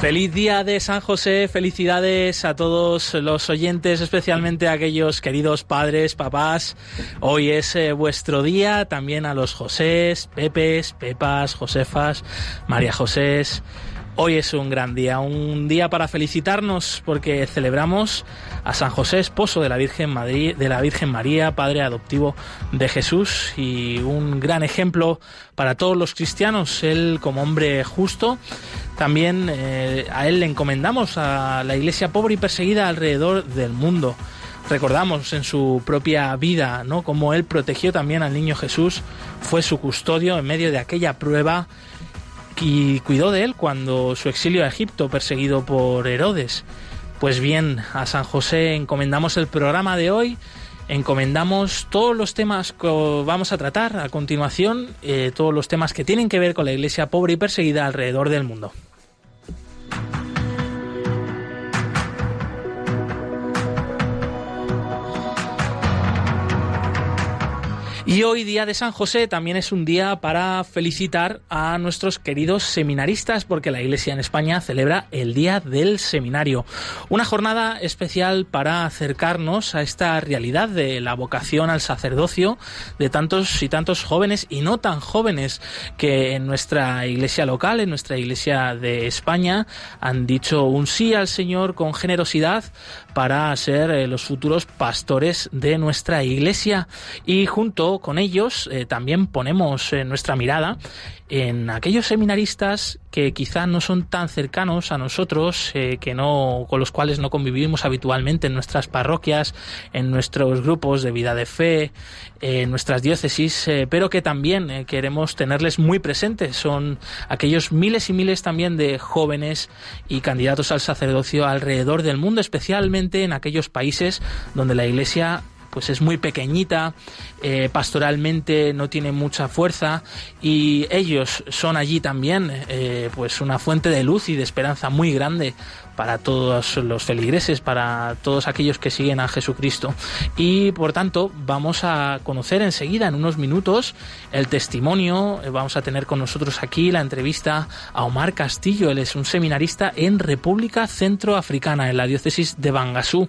Feliz día de San José, felicidades a todos los oyentes, especialmente a aquellos queridos padres, papás. Hoy es eh, vuestro día, también a los Josés, Pepes, Pepas, Josefas, María Josés. Hoy es un gran día, un día para felicitarnos porque celebramos a San José, esposo de la Virgen, de la Virgen María, padre adoptivo de Jesús y un gran ejemplo para todos los cristianos. Él como hombre justo, también eh, a él le encomendamos a la iglesia pobre y perseguida alrededor del mundo. Recordamos en su propia vida, ¿no? Como él protegió también al niño Jesús, fue su custodio en medio de aquella prueba y cuidó de él cuando su exilio a Egipto, perseguido por Herodes. Pues bien, a San José encomendamos el programa de hoy, encomendamos todos los temas que vamos a tratar a continuación, eh, todos los temas que tienen que ver con la iglesia pobre y perseguida alrededor del mundo. Y hoy, día de San José, también es un día para felicitar a nuestros queridos seminaristas, porque la Iglesia en España celebra el Día del Seminario. Una jornada especial para acercarnos a esta realidad de la vocación al sacerdocio de tantos y tantos jóvenes y no tan jóvenes que en nuestra iglesia local, en nuestra iglesia de España, han dicho un sí al Señor con generosidad para ser eh, los futuros pastores de nuestra iglesia. Y junto con ellos eh, también ponemos eh, nuestra mirada en aquellos seminaristas que quizá no son tan cercanos a nosotros, eh, que no, con los cuales no convivimos habitualmente en nuestras parroquias, en nuestros grupos de vida de fe, en nuestras diócesis, pero que también queremos tenerles muy presentes. Son aquellos miles y miles también de jóvenes y candidatos al sacerdocio alrededor del mundo, especialmente en aquellos países donde la Iglesia pues es muy pequeñita, eh, pastoralmente no tiene mucha fuerza y ellos son allí también eh, pues una fuente de luz y de esperanza muy grande para todos los feligreses, para todos aquellos que siguen a Jesucristo. Y por tanto, vamos a conocer enseguida, en unos minutos, el testimonio. Vamos a tener con nosotros aquí la entrevista a Omar Castillo. Él es un seminarista en República Centroafricana, en la diócesis de Bangasú.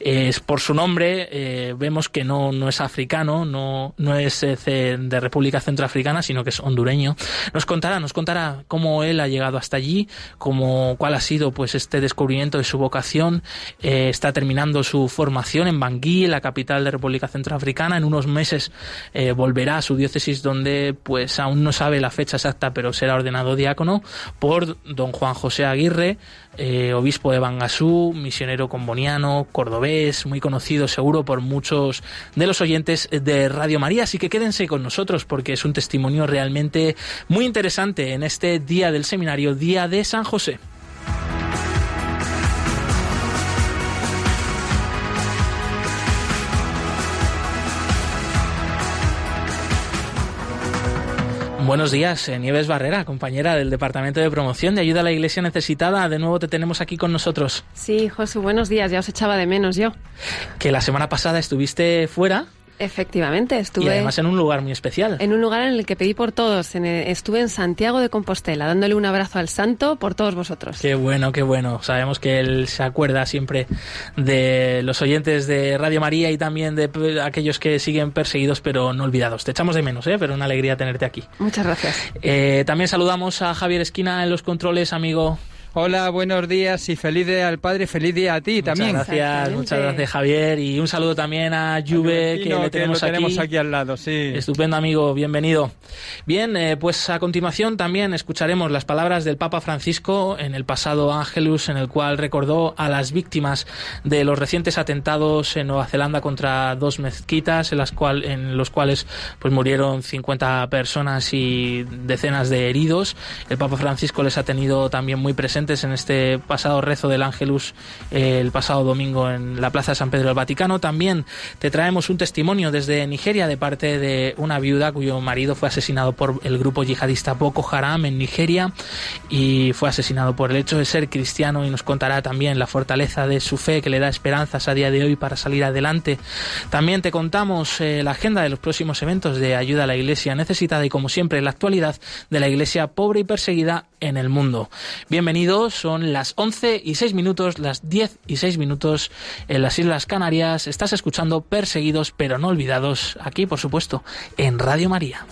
Es por su nombre, eh, vemos que no, no es africano, no, no es eh, de República Centroafricana, sino que es hondureño. Nos contará, nos contará cómo él ha llegado hasta allí, cómo, cuál ha sido pues este descubrimiento de su vocación. Eh, está terminando su formación en Bangui, la capital de República Centroafricana. En unos meses eh, volverá a su diócesis donde pues aún no sabe la fecha exacta, pero será ordenado diácono por don Juan José Aguirre, eh, obispo de Bangasú, misionero comboniano, cordobés, muy conocido seguro por muchos de los oyentes de Radio María. Así que quédense con nosotros porque es un testimonio realmente muy interesante en este día del seminario, Día de San José. Buenos días, eh, Nieves Barrera, compañera del Departamento de Promoción de Ayuda a la Iglesia Necesitada. De nuevo te tenemos aquí con nosotros. Sí, José, buenos días. Ya os echaba de menos yo. Que la semana pasada estuviste fuera. Efectivamente, estuve. Y además en un lugar muy especial. En un lugar en el que pedí por todos. estuve en Santiago de Compostela, dándole un abrazo al santo por todos vosotros. Qué bueno, qué bueno. Sabemos que él se acuerda siempre de los oyentes de Radio María y también de aquellos que siguen perseguidos pero no olvidados. Te echamos de menos, ¿eh? pero una alegría tenerte aquí. Muchas gracias. Eh, también saludamos a Javier Esquina en los controles, amigo. Hola, buenos días y feliz día al Padre, feliz día a ti también. Muchas gracias, muchas gracias Javier y un saludo también a Juve que le tenemos, aquí. al lado, sí. Estupendo amigo, bienvenido. Bien, eh, pues a continuación también escucharemos las palabras del Papa Francisco en el pasado Ángelus en el cual recordó a las víctimas de los recientes atentados en Nueva Zelanda contra dos mezquitas en las cual en los cuales pues murieron 50 personas y decenas de heridos. El Papa Francisco les ha tenido también muy presentes presentes en este pasado rezo del Ángelus eh, el pasado domingo en la Plaza de San Pedro del Vaticano. También te traemos un testimonio desde Nigeria de parte de una viuda cuyo marido fue asesinado por el grupo yihadista Boko Haram en Nigeria y fue asesinado por el hecho de ser cristiano y nos contará también la fortaleza de su fe que le da esperanzas a día de hoy para salir adelante. También te contamos eh, la agenda de los próximos eventos de ayuda a la Iglesia necesitada y como siempre la actualidad de la Iglesia pobre y perseguida en el mundo. Son las 11 y 6 minutos, las 10 y 6 minutos en las Islas Canarias. Estás escuchando Perseguidos pero no olvidados, aquí por supuesto, en Radio María.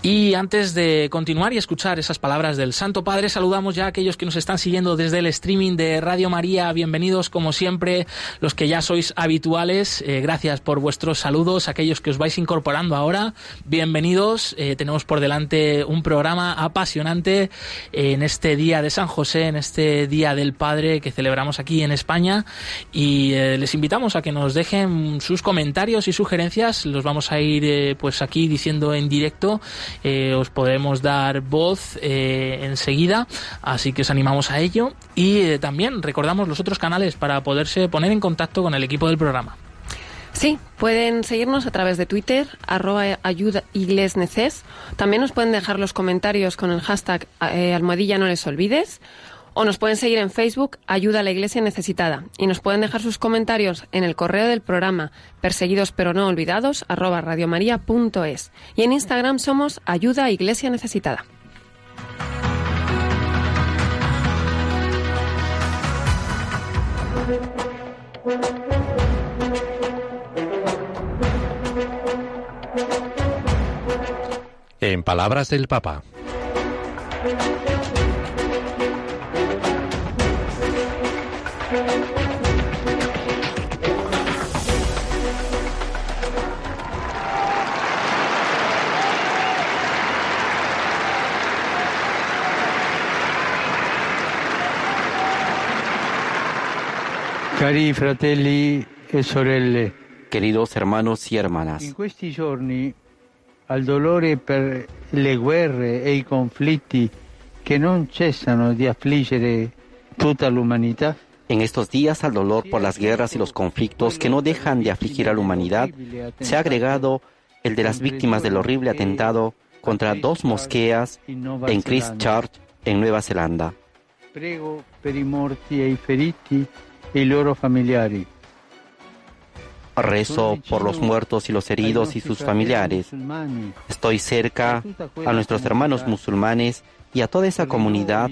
Y antes de continuar y escuchar esas palabras del Santo Padre, saludamos ya a aquellos que nos están siguiendo desde el streaming de Radio María. Bienvenidos, como siempre, los que ya sois habituales. Eh, gracias por vuestros saludos. Aquellos que os vais incorporando ahora, bienvenidos. Eh, tenemos por delante un programa apasionante en este día de San José, en este día del Padre que celebramos aquí en España. Y eh, les invitamos a que nos dejen sus comentarios y sugerencias. Los vamos a ir, pues, aquí diciendo en directo eh, os podremos dar voz eh, enseguida, así que os animamos a ello y eh, también recordamos los otros canales para poderse poner en contacto con el equipo del programa. Sí, pueden seguirnos a través de Twitter, arroba. También nos pueden dejar los comentarios con el hashtag almohadilla no les olvides o nos pueden seguir en Facebook Ayuda a la Iglesia Necesitada y nos pueden dejar sus comentarios en el correo del programa perseguidos pero no olvidados radiomaria.es y en Instagram somos Ayuda a Iglesia Necesitada. En palabras del Papa. Cari fratelli e sorelle, queridos hermanos y hermanas, in questi giorni al dolore per le guerre e i conflitti che non cessano di affliggere tutta l'umanità, En estos días, al dolor por las guerras y los conflictos que no dejan de afligir a la humanidad, se ha agregado el de las víctimas del horrible atentado contra dos mosqueas en Christchurch, en Nueva Zelanda. Prego per i morti e i feriti e loro familiari. Rezo por los muertos y los heridos y sus familiares. Estoy cerca a nuestros hermanos musulmanes y a toda esa comunidad.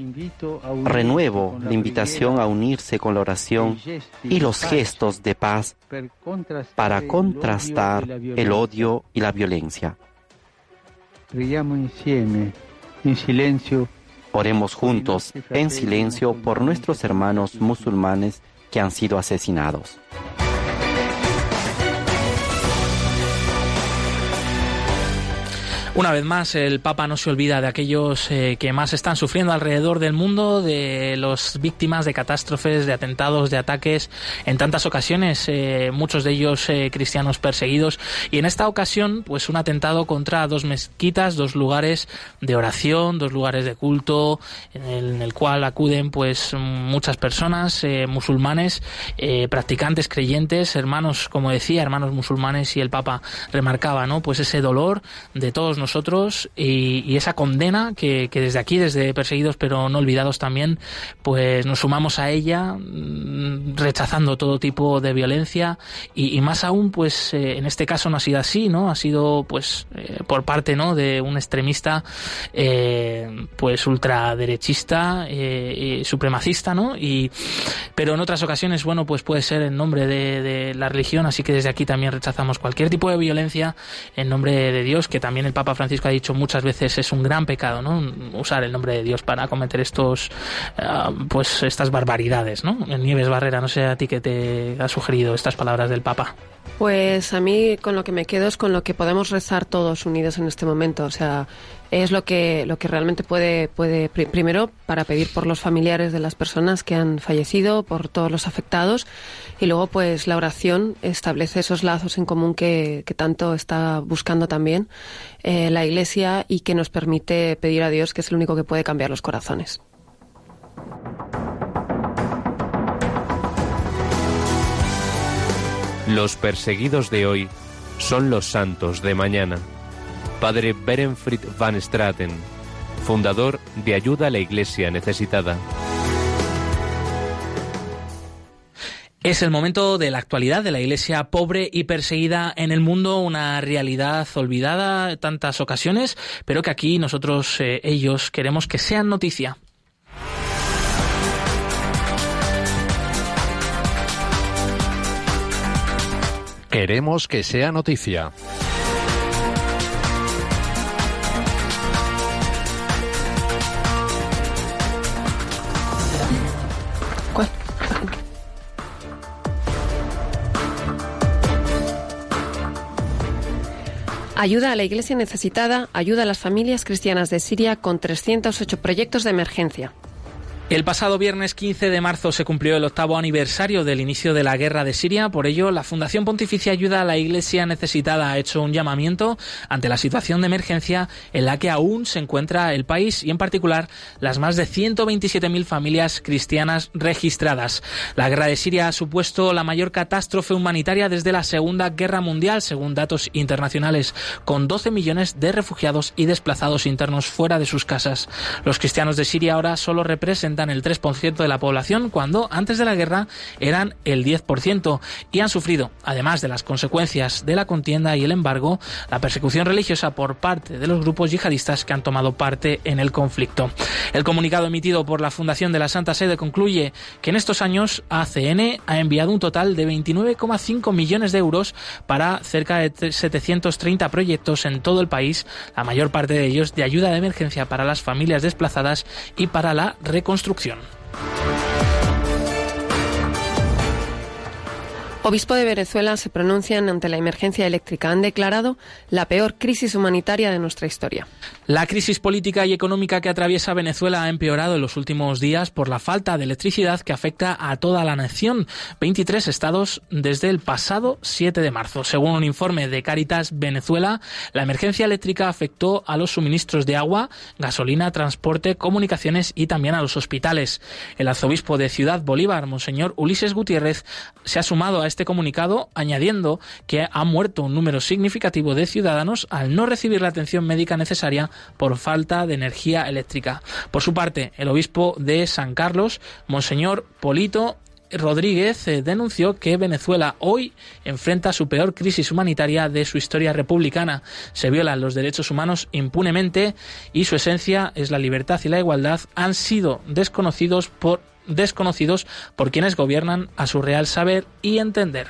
Renuevo la invitación a unirse con la oración y los gestos de paz para contrastar el odio y la violencia. Oremos juntos en silencio por nuestros hermanos musulmanes que han sido asesinados. Una vez más, el Papa no se olvida de aquellos eh, que más están sufriendo alrededor del mundo, de las víctimas de catástrofes, de atentados, de ataques, en tantas ocasiones, eh, muchos de ellos eh, cristianos perseguidos. Y en esta ocasión, pues un atentado contra dos mezquitas, dos lugares de oración, dos lugares de culto, en el, en el cual acuden pues muchas personas, musulmanes, practicantes, creyentes, hermanos, como decía, hermanos musulmanes, y el Papa remarcaba, ¿no? Pues ese dolor de todos nosotros nosotros y, esa condena que, desde aquí, desde Perseguidos pero no olvidados también, pues nos sumamos a ella mm, rechazando todo tipo de violencia y, más aún, pues eh, en este caso no ha sido así, ¿no? Ha sido pues eh, por parte, ¿no? De un extremista eh, pues ultraderechista, supremacista, ¿no? Y, pero en otras ocasiones, bueno, pues puede ser en nombre de la religión, así que desde aquí también rechazamos cualquier tipo de violencia en nombre de Dios, que también el Papa Francisco ha dicho muchas veces es un gran pecado, ¿no? Usar el nombre de Dios para cometer estos, ah, pues estas barbaridades, ¿no? Nieves Barrera, no sé a ti que te ha sugerido estas palabras del Papa. Pues a mí con lo que me quedo es con lo que podemos rezar todos unidos en este momento. O sea, es lo que, lo que realmente puede, puede, primero, para pedir por los familiares de las personas que han fallecido, por todos los afectados, y luego, pues, la oración establece esos lazos en común que, que tanto está buscando también eh, la Iglesia y que nos permite pedir a Dios, que es el único que puede cambiar los corazones. Los perseguidos de hoy son los santos de mañana. Padre Berenfried van Straten, fundador de Ayuda a la Iglesia Necesitada. Es el momento de la actualidad de la iglesia pobre y perseguida en el mundo, una realidad olvidada en tantas ocasiones, pero que aquí nosotros, eh, ellos, queremos que sean noticia. Queremos que sea noticia. Ayuda a la Iglesia necesitada, ayuda a las familias cristianas de Siria con 308 proyectos de emergencia. El pasado viernes 15 de marzo se cumplió el octavo aniversario del inicio de la guerra de Siria. Por ello, la Fundación Pontificia Ayuda a la Iglesia Necesitada ha hecho un llamamiento ante la situación de emergencia en la que aún se encuentra el país y, en particular, las más de 127.000 familias cristianas registradas. La guerra de Siria ha supuesto la mayor catástrofe humanitaria desde la Segunda Guerra Mundial, según datos internacionales, con 12 millones de refugiados y desplazados internos fuera de sus casas. Los cristianos de Siria ahora solo representan el 3% de la población cuando antes de la guerra eran el 10% y han sufrido, además de las consecuencias de la contienda y el embargo, la persecución religiosa por parte de los grupos yihadistas que han tomado parte en el conflicto. El comunicado emitido por la Fundación de la Santa Sede concluye que en estos años ACN ha enviado un total de 29,5 millones de euros para cerca de 730 proyectos en todo el país, la mayor parte de ellos de ayuda de emergencia para las familias desplazadas y para la reconstrucción Construcción. Obispo de Venezuela se pronuncian ante la emergencia eléctrica. Han declarado la peor crisis humanitaria de nuestra historia. La crisis política y económica que atraviesa Venezuela ha empeorado en los últimos días por la falta de electricidad que afecta a toda la nación. 23 estados desde el pasado 7 de marzo. Según un informe de Caritas Venezuela, la emergencia eléctrica afectó a los suministros de agua, gasolina, transporte, comunicaciones y también a los hospitales. El arzobispo de Ciudad Bolívar, Monseñor Ulises Gutiérrez, se ha sumado a este comunicado añadiendo que ha muerto un número significativo de ciudadanos al no recibir la atención médica necesaria por falta de energía eléctrica. Por su parte, el obispo de San Carlos, Monseñor Polito Rodríguez eh, denunció que Venezuela hoy enfrenta su peor crisis humanitaria de su historia republicana. Se violan los derechos humanos impunemente y su esencia es la libertad y la igualdad han sido desconocidos por desconocidos por quienes gobiernan a su real saber y entender.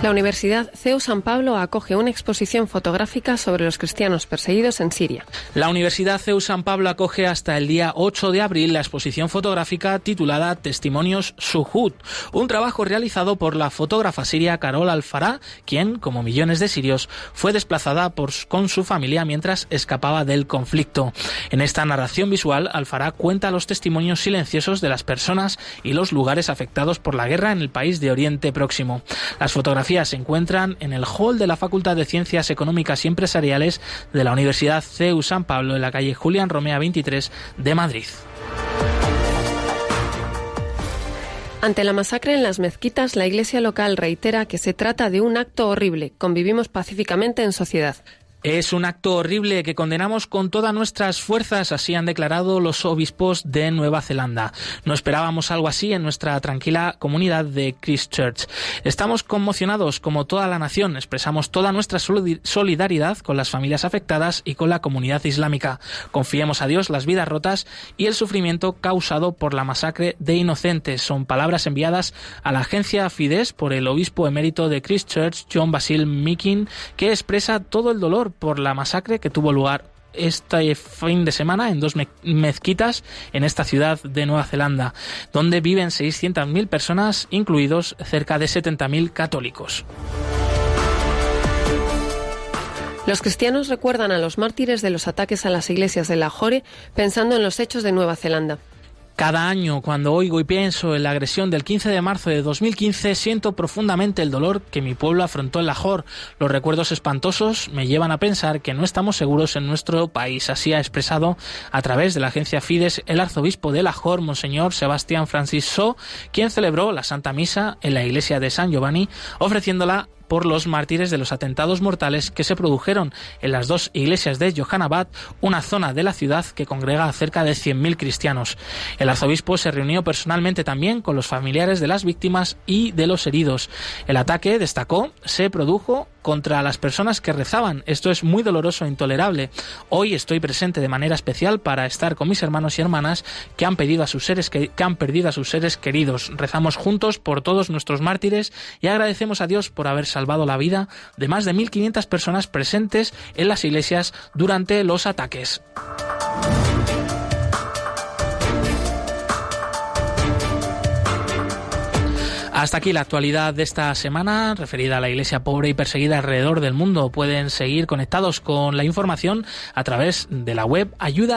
La Universidad CEU San Pablo acoge una exposición fotográfica sobre los cristianos perseguidos en Siria. La Universidad CEU San Pablo acoge hasta el día 8 de abril la exposición fotográfica titulada Testimonios Suhud, un trabajo realizado por la fotógrafa siria Carol Alfará, quien, como millones de sirios, fue desplazada con su familia mientras escapaba del conflicto. En esta narración visual, Alfará cuenta los testimonios silenciosos de las personas y los lugares afectados por la guerra en el país de Oriente Próximo. Las fotografías se encuentran en el hall de la Facultad de Ciencias Económicas y Empresariales de la Universidad CEU San Pablo en la calle Julián Romea 23 de Madrid. Ante la masacre en las mezquitas, la iglesia local reitera que se trata de un acto horrible. Convivimos pacíficamente en sociedad. Es un acto horrible que condenamos con todas nuestras fuerzas, así han declarado los obispos de Nueva Zelanda. No esperábamos algo así en nuestra tranquila comunidad de Christchurch. Estamos conmocionados como toda la nación, expresamos toda nuestra solidaridad con las familias afectadas y con la comunidad islámica. Confiemos a Dios las vidas rotas y el sufrimiento causado por la masacre de inocentes. Son palabras enviadas a la agencia Fides por el obispo emérito de Christchurch, John Basil Meekin, que expresa todo el dolor por la masacre que tuvo lugar este fin de semana en dos mezquitas en esta ciudad de Nueva Zelanda, donde viven 600.000 personas, incluidos cerca de 70.000 católicos. Los cristianos recuerdan a los mártires de los ataques a las iglesias de Lahore pensando en los hechos de Nueva Zelanda. Cada año, cuando oigo y pienso en la agresión del 15 de marzo de 2015, siento profundamente el dolor que mi pueblo afrontó en Lahore. Los recuerdos espantosos me llevan a pensar que no estamos seguros en nuestro país. Así ha expresado a través de la agencia Fides el arzobispo de Lahore, Monseñor Sebastián Francis So, quien celebró la Santa Misa en la iglesia de San Giovanni, ofreciéndola por los mártires de los atentados mortales que se produjeron en las dos iglesias de Johanabad, una zona de la ciudad que congrega a cerca de 100.000 cristianos. El arzobispo se reunió personalmente también con los familiares de las víctimas y de los heridos. El ataque, destacó, se produjo contra las personas que rezaban. Esto es muy doloroso e intolerable. Hoy estoy presente de manera especial para estar con mis hermanos y hermanas que han, pedido a sus seres que, han perdido a sus seres queridos. Rezamos juntos por todos nuestros mártires y agradecemos a Dios por haber salvado la vida de más de 1.500 personas presentes en las iglesias durante los ataques. Hasta aquí la actualidad de esta semana referida a la iglesia pobre y perseguida alrededor del mundo. Pueden seguir conectados con la información a través de la web ayuda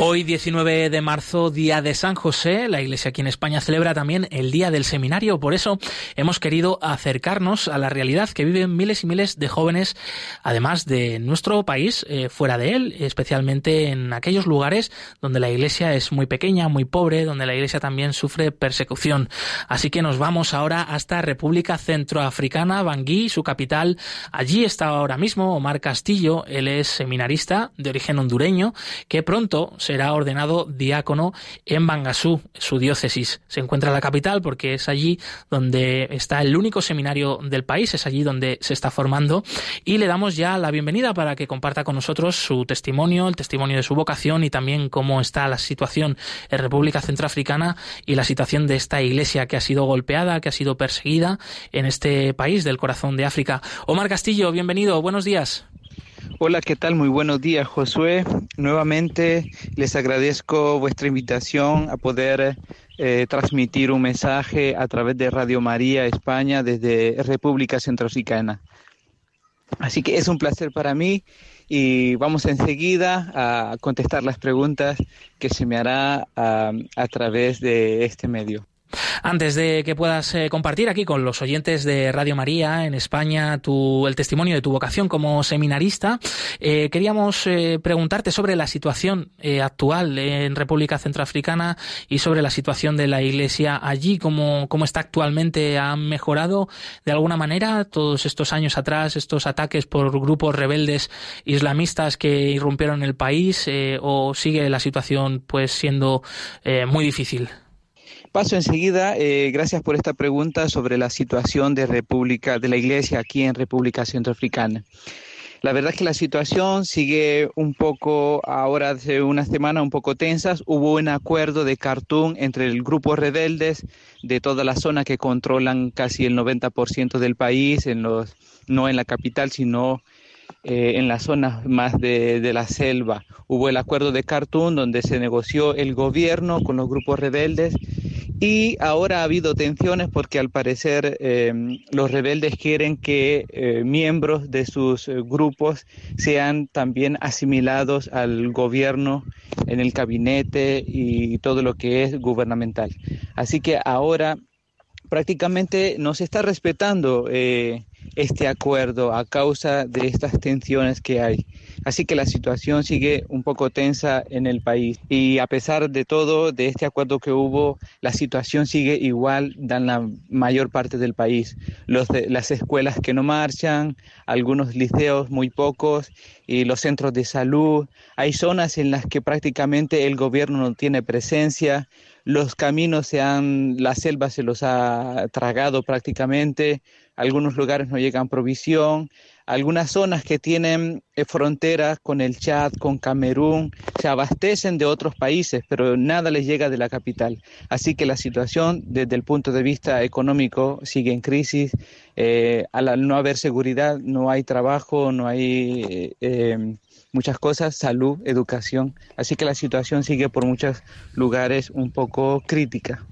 Hoy 19 de marzo, día de San José, la Iglesia aquí en España celebra también el Día del Seminario. Por eso hemos querido acercarnos a la realidad que viven miles y miles de jóvenes, además de nuestro país, eh, fuera de él, especialmente en aquellos lugares donde la Iglesia es muy pequeña, muy pobre, donde la Iglesia también sufre persecución. Así que nos vamos ahora hasta República Centroafricana, Bangui, su capital. Allí está ahora mismo Omar Castillo, él es seminarista de origen hondureño, que pronto será ordenado diácono en Bangasú, su diócesis. Se encuentra en la capital porque es allí donde está el único seminario del país, es allí donde se está formando y le damos ya la bienvenida para que comparta con nosotros su testimonio, el testimonio de su vocación y también cómo está la situación en República Centroafricana y la situación de esta iglesia que ha sido golpeada, que ha sido perseguida en este país del corazón de África. Omar Castillo, bienvenido, buenos días. Hola, ¿qué tal? Muy buenos días, Josué. Nuevamente les agradezco vuestra invitación a poder eh, transmitir un mensaje a través de Radio María España desde República Centroafricana. Así que es un placer para mí y vamos enseguida a contestar las preguntas que se me hará a través de este medio. Antes de que puedas eh, compartir aquí con los oyentes de Radio María en España tu, el testimonio de tu vocación como seminarista, eh, queríamos eh, preguntarte sobre la situación actual en República Centroafricana y sobre la situación de la Iglesia allí, cómo, cómo está actualmente. ¿Han mejorado de alguna manera todos estos años atrás estos ataques por grupos rebeldes islamistas que irrumpieron el país o sigue la situación pues siendo muy difícil? Paso enseguida, eh, gracias por esta pregunta sobre la situación de República, de la Iglesia aquí en República Centroafricana. La verdad es que la situación sigue un poco, ahora hace una semana, un poco tensas. Hubo un acuerdo de Khartoum entre el grupo rebeldes de toda la zona que controlan casi el 90% del país, en los, no en la capital, sino eh, en las zonas más de, de, la selva. Hubo el acuerdo de Khartoum donde se negoció el gobierno con los grupos rebeldes y ahora ha habido tensiones porque al parecer eh, los rebeldes quieren que eh, miembros de sus eh, grupos sean también asimilados al gobierno en el gabinete y todo lo que es gubernamental. Así que ahora prácticamente no se está respetando este acuerdo a causa de estas tensiones que hay. Así que la situación sigue un poco tensa en el país. Y a pesar de todo, de este acuerdo que hubo, la situación sigue igual en la mayor parte del país. Las escuelas que no marchan, algunos liceos muy pocos y los centros de salud. Hay zonas en las que prácticamente el gobierno no tiene presencia, los caminos se han, la selva se los ha tragado prácticamente, algunos lugares no llegan provisión, algunas zonas que tienen eh, fronteras con el Chad, con Camerún, se abastecen de otros países, pero nada les llega de la capital. Así que la situación desde el punto de vista económico sigue en crisis. Eh, al no haber seguridad, no hay trabajo, no hay... Eh, muchas cosas, salud, educación. Así que la situación sigue por muchos lugares un poco crítica.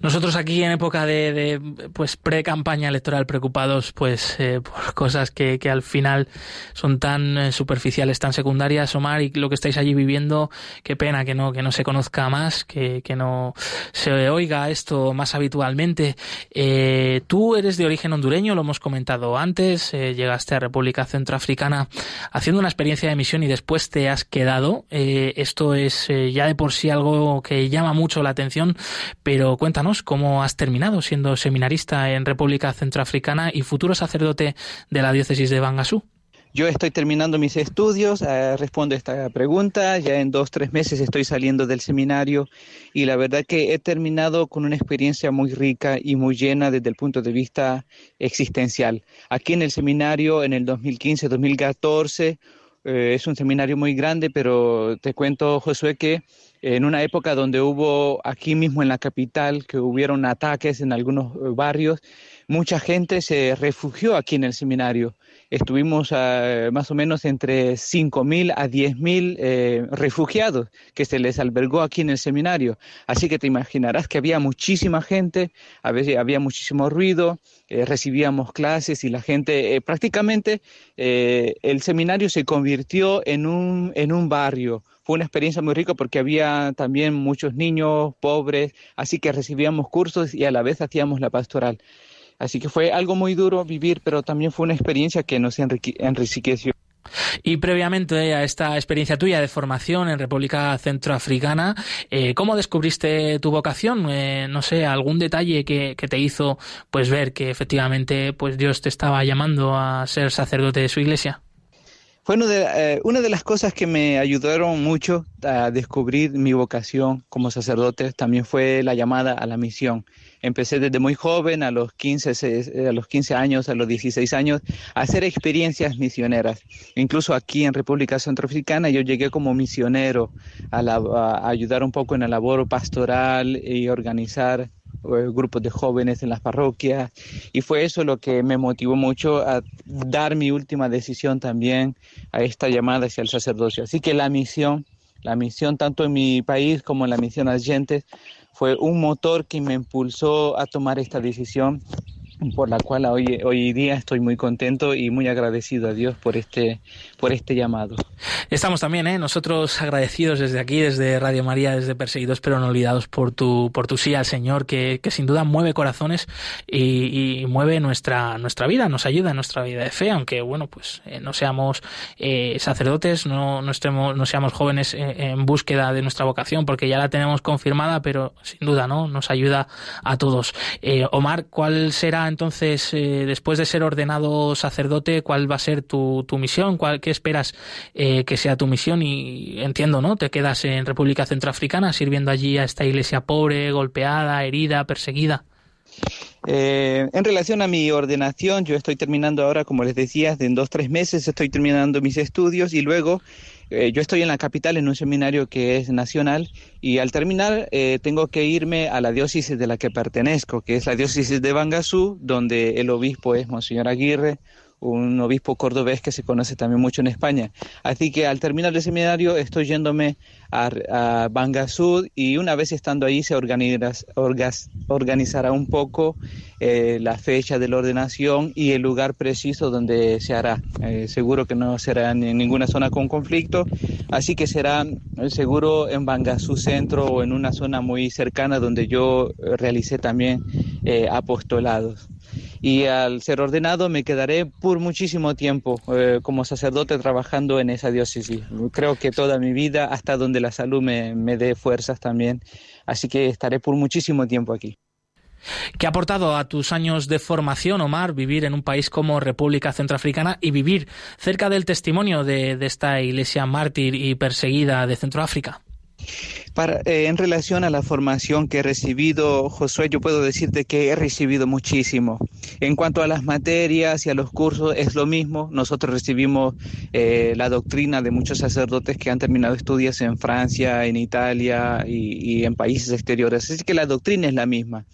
Nosotros aquí en época de, pues pre-campaña electoral preocupados pues eh, por cosas que, que, al final son tan eh, superficiales, tan secundarias, Omar, y lo que estáis allí viviendo, qué pena que no, que no se conozca más, que, que no se oiga esto más habitualmente. Eh, tú eres de origen hondureño, lo hemos comentado antes, llegaste a República Centroafricana haciendo una experiencia de misión y después te has quedado. esto es ya de por sí algo que llama mucho la atención, pero cuéntanos cómo has terminado siendo seminarista en República Centroafricana y futuro sacerdote de la diócesis de Bangasú. Yo estoy terminando mis estudios, eh, respondo esta pregunta, ya en dos, tres meses estoy saliendo del seminario y la verdad que he terminado con una experiencia muy rica y muy llena desde el punto de vista existencial. Aquí en el seminario, en el 2015-2014, eh, es un seminario muy grande, pero te cuento, Josué, que en una época donde hubo aquí mismo en la capital, que hubieron ataques en algunos eh, barrios, mucha gente se refugió aquí en el seminario. Estuvimos uh, más o menos entre 5.000 a 10.000 eh, refugiados que se les albergó aquí en el seminario. Así que te imaginarás que había muchísima gente, a veces había muchísimo ruido, eh, recibíamos clases y la gente, eh, prácticamente eh, el seminario se convirtió en un, en un barrio fue una experiencia muy rica porque había también muchos niños pobres, así que recibíamos cursos y a la vez hacíamos la pastoral. Así que fue algo muy duro vivir, pero también fue una experiencia que nos enriqueció. Y previamente a esta experiencia tuya de formación en República Centroafricana, eh, ¿cómo descubriste tu vocación? Eh, no sé, algún detalle que, que, te hizo pues ver que efectivamente pues Dios te estaba llamando a ser sacerdote de su iglesia. Fue de, eh, una de las cosas que me ayudaron mucho a descubrir mi vocación como sacerdote también fue la llamada a la misión. Empecé desde muy joven, a los 15, a los 15 años, a los 16 años, a hacer experiencias misioneras. Incluso aquí en República Centroafricana yo llegué como misionero a, a ayudar un poco en la labor pastoral y organizar grupos de jóvenes en las parroquias y fue eso lo que me motivó mucho a dar mi última decisión también a esta llamada hacia el sacerdocio. Así que la misión, la misión tanto en mi país como en la misión Agentes fue un motor que me impulsó a tomar esta decisión por la cual hoy, hoy día estoy muy contento y muy agradecido a Dios por este, por este llamado. Estamos también, ¿eh? nosotros agradecidos desde aquí, desde Radio María, desde Perseguidos pero no olvidados por tu, por tu sí al Señor, que, que sin duda mueve corazones y, mueve nuestra, nuestra vida, nos ayuda en nuestra vida de fe, aunque bueno, pues eh, no seamos eh, sacerdotes, no, no, estemos, no seamos jóvenes eh, en búsqueda de nuestra vocación, porque ya la tenemos confirmada, pero sin duda, ¿no? Nos ayuda a todos. Eh, Omar, ¿cuál será entonces, después de ser ordenado sacerdote, cuál va a ser tu, tu misión? ¿Cuál, ¿Qué esperas eh, que sea tu misión? Y entiendo, ¿no? Te quedas en República Centroafricana sirviendo allí a esta iglesia pobre, golpeada, herida, perseguida. Eh, en relación a mi ordenación, yo estoy terminando ahora, como les decía, en dos, tres meses estoy terminando mis estudios y luego eh, yo estoy en la capital en un seminario que es nacional y al terminar eh, tengo que irme a la diócesis de la que pertenezco, que es la diócesis de Bangasú, donde el obispo es Monseñor Aguirre, un obispo cordobés que se conoce también mucho en España. Así que al terminar el seminario estoy yéndome a, a y una vez estando ahí se organizará, un poco eh, la fecha de la ordenación y el lugar preciso donde se hará. Eh, seguro que no será en ninguna zona con conflicto, así que será eh, seguro en Bangasú Centro o en una zona muy cercana donde yo realicé también eh, apostolados. Y al ser ordenado me quedaré por muchísimo tiempo eh, como sacerdote trabajando en esa diócesis. Creo que toda mi vida, hasta donde la salud me, me dé fuerzas también, así que estaré por muchísimo tiempo aquí. ¿Qué ha aportado a tus años de formación, Omar, vivir en un país como República Centroafricana y vivir cerca del testimonio de, de esta iglesia mártir y perseguida de Centroáfrica? Eh, en relación a la formación que he recibido, Josué, yo puedo decirte que he recibido muchísimo. En cuanto a las materias y a los cursos, es lo mismo. Nosotros recibimos eh, la doctrina de muchos sacerdotes que han terminado estudios en Francia, en Italia y, y en países exteriores. Así que la doctrina es la misma.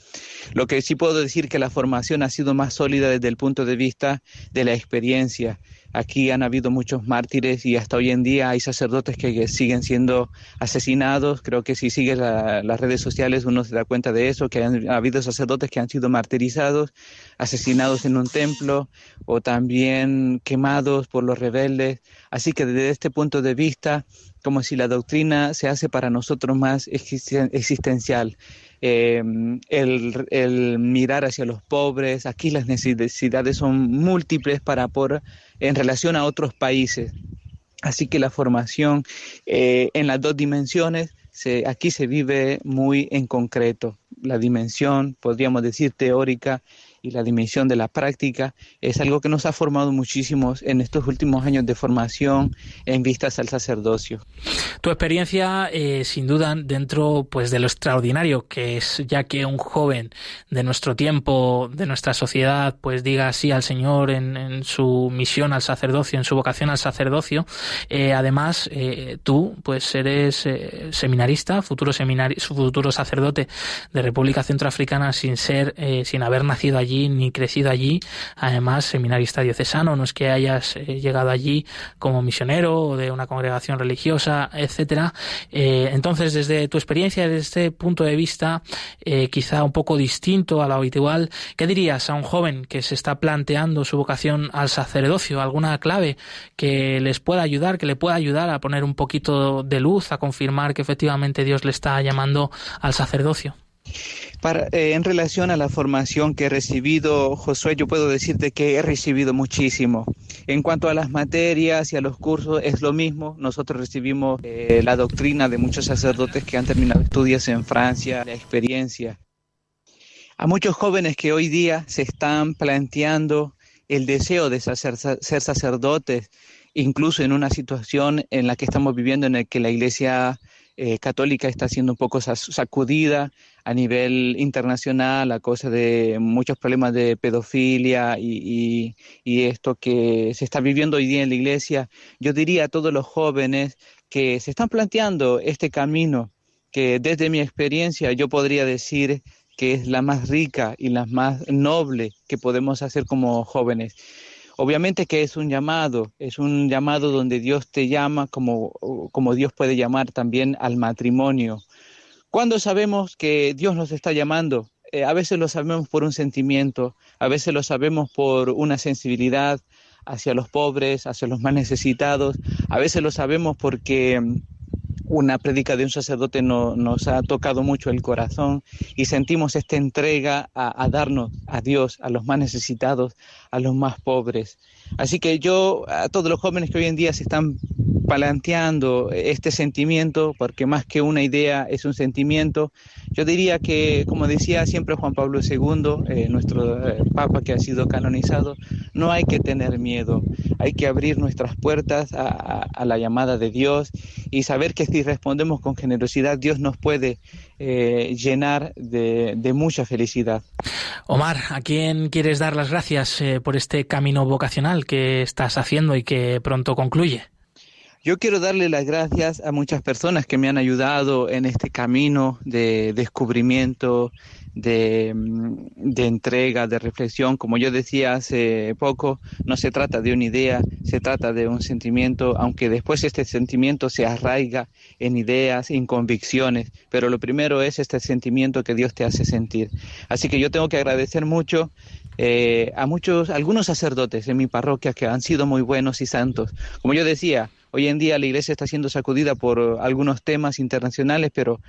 Lo que sí puedo decir que la formación ha sido más sólida desde el punto de vista de la experiencia. Aquí han habido muchos mártires y hasta hoy en día hay sacerdotes que siguen siendo asesinados. Creo que si sigues la, las redes sociales uno se da cuenta de eso, que han ha habido sacerdotes que han sido martirizados, asesinados en un templo o también quemados por los rebeldes. Así que desde este punto de vista, como si la doctrina se hace para nosotros más existencial. Eh, el, el, mirar hacia los pobres, aquí las necesidades son múltiples para por, en relación a otros países. Así que la formación eh, en las dos dimensiones, se, aquí se vive muy en concreto. La dimensión, podríamos decir, teórica y la dimensión de la práctica es algo que nos ha formado muchísimo en estos últimos años de formación en vistas al sacerdocio. Tu experiencia, eh, sin duda, dentro pues de lo extraordinario que es ya que un joven de nuestro tiempo, de nuestra sociedad, pues diga sí al Señor en, su misión al sacerdocio, en su vocación al sacerdocio. Eh, además, eh, tú, pues eres seminarista, futuro seminari futuro sacerdote de República Centroafricana sin ser, sin haber nacido allí allí ni crecido allí, además seminarista diocesano, no es que hayas eh, llegado allí como misionero o de una congregación religiosa, etcétera. Eh, entonces, desde tu experiencia, desde este punto de vista, eh, quizá un poco distinto a lo habitual, ¿qué dirías a un joven que se está planteando su vocación al sacerdocio? ¿Alguna clave que les pueda ayudar, que le pueda ayudar a poner un poquito de luz, a confirmar que efectivamente Dios le está llamando al sacerdocio? Eh, en relación a la formación que he recibido, Josué, yo puedo decirte que he recibido muchísimo. En cuanto a las materias y a los cursos, es lo mismo. Nosotros recibimos eh, la doctrina de muchos sacerdotes que han terminado estudios en Francia, la experiencia. A muchos jóvenes que hoy día se están planteando el deseo de ser, ser sacerdotes, incluso en una situación en la que estamos viviendo, en la que la Iglesia eh, católica está siendo un poco sacudida a nivel internacional a causa de muchos problemas de pedofilia y, y, esto que se está viviendo hoy día en la iglesia. Yo diría a todos los jóvenes que se están planteando este camino, que desde mi experiencia yo podría decir que es la más rica y la más noble que podemos hacer como jóvenes. Obviamente que es un llamado, es un llamado donde Dios te llama como, como Dios puede llamar también al matrimonio. ¿Cuándo sabemos que Dios nos está llamando? Eh, a veces lo sabemos por un sentimiento, a veces lo sabemos por una sensibilidad hacia los pobres, hacia los más necesitados, a veces lo sabemos porque una prédica de un sacerdote no, nos ha tocado mucho el corazón y sentimos esta entrega a, darnos a Dios, a los más necesitados, a los más pobres. Así que yo, a todos los jóvenes que hoy en día se están planteando este sentimiento, porque más que una idea es un sentimiento, yo diría que, como decía siempre Juan Pablo II, eh, nuestro eh, Papa que ha sido canonizado, no hay que tener miedo, hay que abrir nuestras puertas a, a, a la llamada de Dios y saber que si respondemos con generosidad, Dios nos puede eh, llenar de, de, mucha felicidad. Omar, ¿a quién quieres dar las gracias eh, por este camino vocacional que estás haciendo y que pronto concluye? Yo quiero darle las gracias a muchas personas que me han ayudado en este camino de descubrimiento, de, de, entrega, de reflexión. Como yo decía hace poco, no se trata de una idea, se trata de un sentimiento, aunque después este sentimiento se arraiga en ideas, en convicciones, pero lo primero es este sentimiento que Dios te hace sentir. Así que yo tengo que agradecer mucho eh, a muchos, algunos sacerdotes en mi parroquia que han sido muy buenos y santos. Como yo decía, hoy en día la iglesia está siendo sacudida por algunos temas internacionales, pero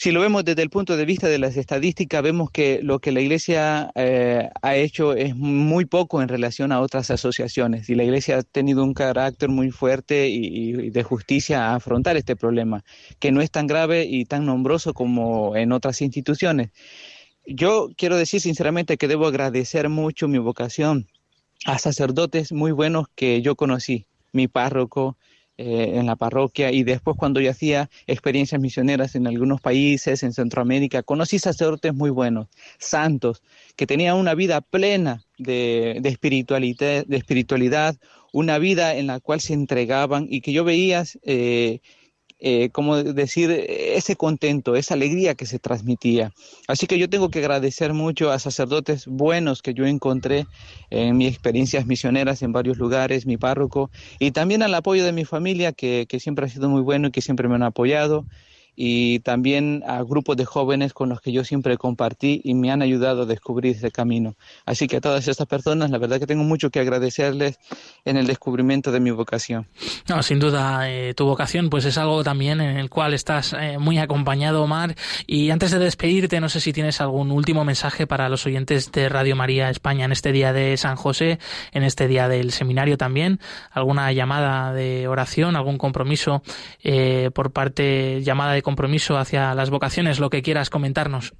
si lo vemos desde el punto de vista de las estadísticas, vemos que lo que la Iglesia eh, ha hecho es muy poco en relación a otras asociaciones y la Iglesia ha tenido un carácter muy fuerte y, de justicia a afrontar este problema, que no es tan grave y tan nombroso como en otras instituciones. Yo quiero decir sinceramente que debo agradecer mucho mi vocación a sacerdotes muy buenos que yo conocí, mi párroco, eh, en la parroquia y después cuando yo hacía experiencias misioneras en algunos países, en Centroamérica, conocí sacerdotes muy buenos, santos, que tenían una vida plena de, espiritualidad, de espiritualidad, una vida en la cual se entregaban y que yo veía eh, eh, como decir, ese contento, esa alegría que se transmitía. Así que yo tengo que agradecer mucho a sacerdotes buenos que yo encontré en mis experiencias misioneras en varios lugares, mi párroco, y también al apoyo de mi familia, que, que siempre ha sido muy bueno y que siempre me han apoyado y también a grupos de jóvenes con los que yo siempre compartí y me han ayudado a descubrir ese camino. Así que a todas estas personas, la verdad que tengo mucho que agradecerles en el descubrimiento de mi vocación. No, sin duda, eh, tu vocación pues es algo también en el cual estás eh, muy acompañado, Omar. Y antes de despedirte, no sé si tienes algún último mensaje para los oyentes de Radio María España en este día de San José, en este día del seminario también, alguna llamada de oración, algún compromiso eh, por parte, llamada de compromiso hacia las vocaciones, lo que quieras comentarnos.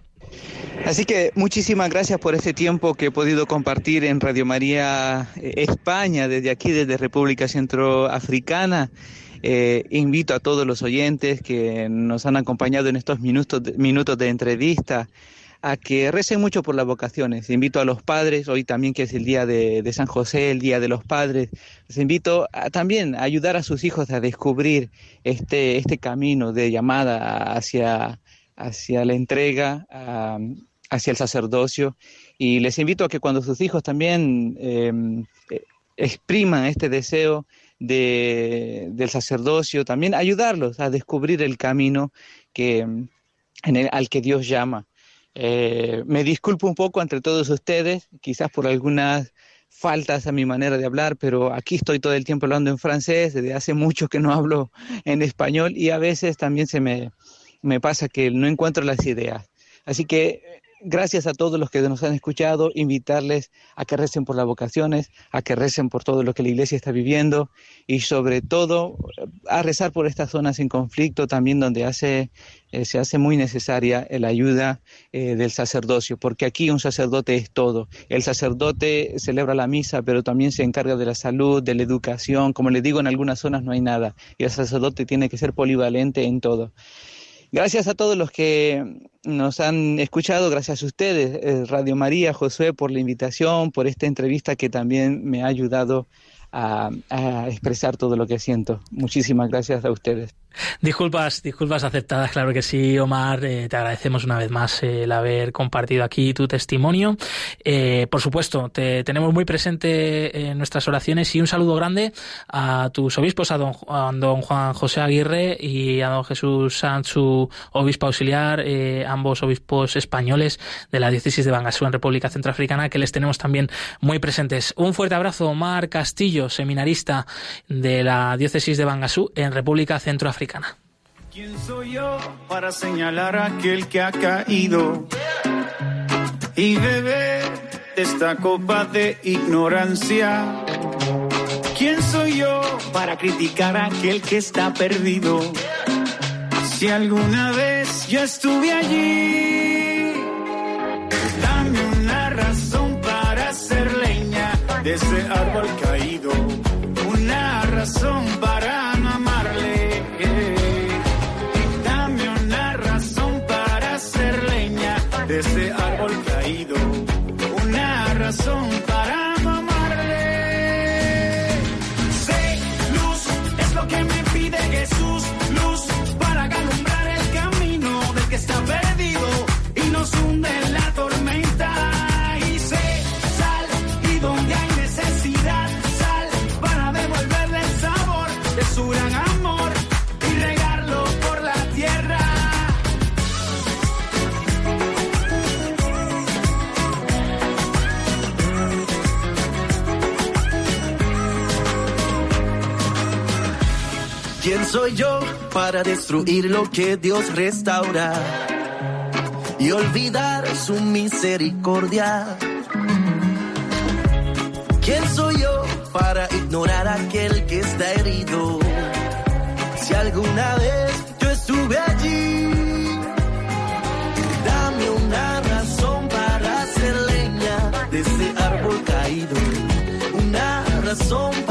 Así que muchísimas gracias por este tiempo que he podido compartir en Radio María eh, España, desde aquí, desde República Centroafricana. Eh, invito a todos los oyentes que nos han acompañado en estos minutos minutos de entrevista a que recen mucho por las vocaciones. Invito a los padres, hoy también que es el día de, San José, el día de los padres, les invito a, también a ayudar a sus hijos a descubrir este, este camino de llamada hacia, hacia la entrega, hacia el sacerdocio. Y les invito a que cuando sus hijos también em, eh, expriman este deseo de, del sacerdocio, también ayudarlos a descubrir el camino que, en el, al que Dios llama. Eh, me disculpo un poco entre todos ustedes, quizás por algunas faltas a mi manera de hablar, pero aquí estoy todo el tiempo hablando en francés, desde hace mucho que no hablo en español y a veces también se me, me pasa que no encuentro las ideas. Así que gracias a todos los que nos han escuchado, invitarles a que recen por las vocaciones, a que recen por todo lo que la iglesia está viviendo y sobre todo a rezar por estas zonas en conflicto también donde hace, eh, se hace muy necesaria la ayuda eh, del sacerdocio, porque aquí un sacerdote es todo. El sacerdote celebra la misa, pero también se encarga de la salud, de la educación. Como les digo, en algunas zonas no hay nada y el sacerdote tiene que ser polivalente en todo. Gracias a todos los que nos han escuchado, gracias a ustedes, eh, Radio María, Josué, por la invitación, por esta entrevista que también me ha ayudado a, a expresar todo lo que siento. Muchísimas gracias a ustedes. Disculpas, disculpas aceptadas, claro que sí, Omar. Eh, te agradecemos una vez más eh, el haber compartido aquí tu testimonio. Eh, por supuesto, te tenemos muy presente en nuestras oraciones y un saludo grande a tus obispos, a don, don Juan José Aguirre y a don Jesús Sanz, su obispo auxiliar, ambos obispos españoles de la diócesis de Bangasú en República Centroafricana, que les tenemos también muy presentes. Un fuerte abrazo, Omar Castillo, seminarista de la diócesis de Bangasú en República Centroafricana. ¿Quién soy yo para señalar a aquel que ha caído y beber esta copa de ignorancia? ¿Quién soy yo para criticar a aquel que está perdido? Si alguna vez yo estuve allí, dame una razón para ser leña de ese árbol caído, una razón para soy yo para destruir lo que Dios restaura? y olvidar su misericordia. ¿Quién soy yo para ignorar aquel que está herido? Si alguna vez yo estuve allí, dame una razón para hacer leña de ese árbol caído, una razón para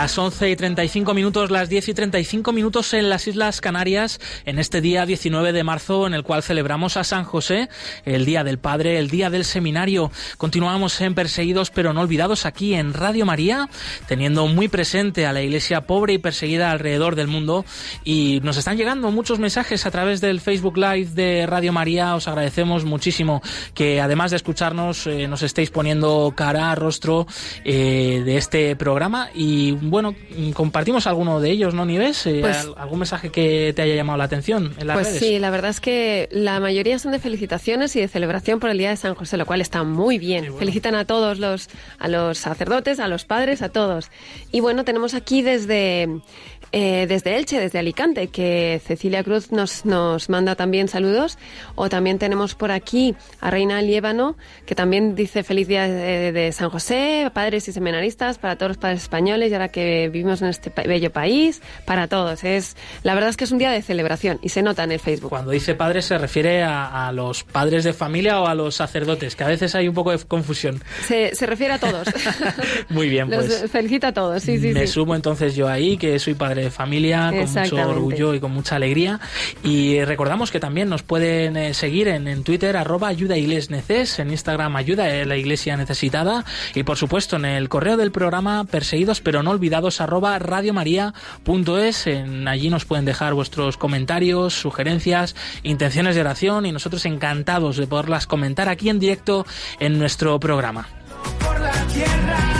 Las 11 y 35 minutos, las 10 y 35 minutos en las Islas Canarias, en este día 19 de marzo, en el cual celebramos a San José, el Día del Padre, el Día del Seminario. Continuamos en Perseguidos pero no olvidados aquí en Radio María, teniendo muy presente a la iglesia pobre y perseguida alrededor del mundo. Y nos están llegando muchos mensajes a través del Facebook Live de Radio María. Os agradecemos muchísimo que además de escucharnos, eh, nos estéis poniendo cara, rostro eh, de este programa. Y bueno, compartimos alguno de ellos, ¿no, Nieves? Eh, Pues- al- ¿Algún mensaje que te haya llamado la atención en las Pues redes? sí, la verdad es que la mayoría son de felicitaciones y de celebración por el Día de San José, lo cual está muy bien. Felicitan a todos los, a los sacerdotes, a los padres, a todos. Y bueno, tenemos aquí desde, eh, desde Elche, desde Alicante, que Cecilia Cruz nos, nos manda también saludos. O también tenemos por aquí a Reina Liébano, que también dice feliz día de, de San José, padres y seminaristas, para todos los padres españoles y ahora que vivimos en este pa- bello país, para todos. Es, la verdad es que es un día de celebración y se nota en el Facebook. Cuando dice padres se refiere a, a los padres de familia o a los sacerdotes, que a veces hay un poco de confusión. Se, se refiere a todos. Muy bien, Los pues felicita a todos, sí, sí, me sí. sumo entonces yo ahí, que soy padre de familia, con mucho orgullo y con mucha alegría. Y recordamos que también nos pueden eh, seguir en, en Twitter, arroba ayuda igles neces, en Instagram ayuda la iglesia necesitada, y por supuesto en el correo del programa perseguidos pero no olvidados, arroba radiomaria.es. En allí nos pueden dejar vuestros comentarios, sugerencias, intenciones de oración, y nosotros encantados de poderlas comentar aquí en directo en nuestro programa. por la tierra.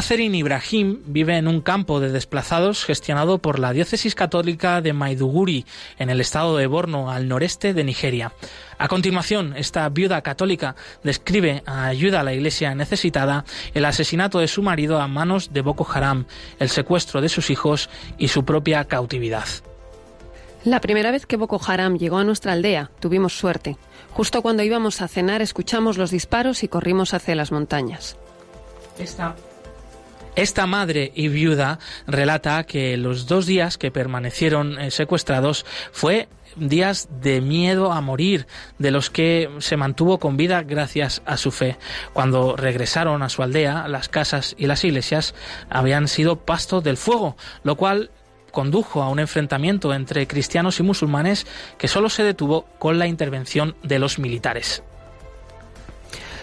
Catherine Ibrahim vive en un campo de desplazados gestionado por la diócesis católica de Maiduguri, en el estado de Borno, al noreste de Nigeria. A continuación, esta viuda católica describe a ayuda a la iglesia necesitada el asesinato de su marido a manos de Boko Haram, el secuestro de sus hijos y su propia cautividad. La primera vez que Boko Haram llegó a nuestra aldea, tuvimos suerte. Justo cuando íbamos a cenar, escuchamos los disparos y corrimos hacia las montañas. Esta Esta madre y viuda relata que los dos días que permanecieron eh, secuestrados fue días de miedo a morir, de los que se mantuvo con vida gracias a su fe. Cuando regresaron a su aldea, las casas y las iglesias habían sido pasto del fuego, lo cual condujo a un enfrentamiento entre cristianos y musulmanes que solo se detuvo con la intervención de los militares.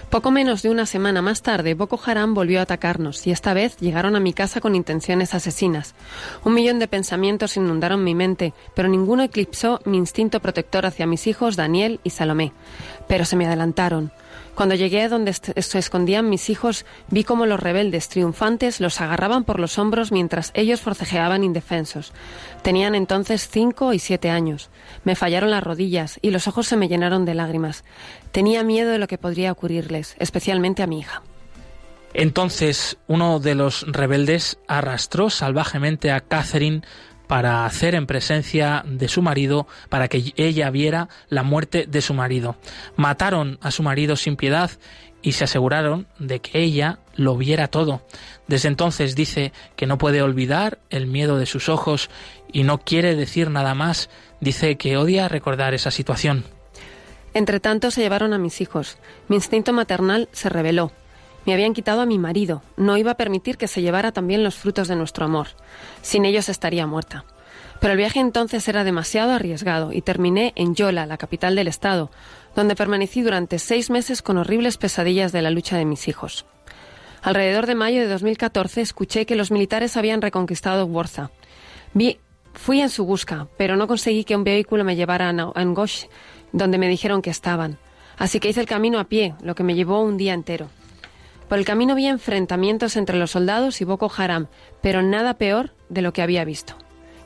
Poco menos de una semana más tarde, Boko Haram volvió a atacarnos y esta vez llegaron a mi casa con intenciones asesinas. Un millón de pensamientos inundaron mi mente, pero ninguno eclipsó mi instinto protector hacia mis hijos Daniel y Salomé. Pero se me adelantaron. Cuando llegué a donde se escondían mis hijos, vi cómo los rebeldes triunfantes los agarraban por los hombros mientras ellos forcejeaban indefensos. Tenían entonces cinco y siete años. Me fallaron las rodillas y los ojos se me llenaron de lágrimas. Tenía miedo de lo que podría ocurrirles, especialmente a mi hija. Entonces uno de los rebeldes arrastró salvajemente a Catherine para hacer en presencia de su marido, para que ella viera la muerte de su marido. Mataron a su marido sin piedad y se aseguraron de que ella lo viera todo. Desde entonces dice que no puede olvidar el miedo de sus ojos y no quiere decir nada más. Dice que odia recordar esa situación. Entre tanto se llevaron a mis hijos. Mi instinto maternal se rebeló. Me habían quitado a mi marido. No iba a permitir que se llevara también los frutos de nuestro amor. Sin ellos estaría muerta. Pero el viaje entonces era demasiado arriesgado y terminé en Yola, la capital del estado, donde permanecí durante seis meses con horribles pesadillas de la lucha de mis hijos. Alrededor de mayo de 2014 escuché que los militares habían reconquistado Worza. Vi, fui en su busca, pero no conseguí que un vehículo me llevara a Angosh, donde me dijeron que estaban. Así que hice el camino a pie, lo que me llevó un día entero. Por el camino vi enfrentamientos entre los soldados y Boko Haram, pero nada peor de lo que había visto.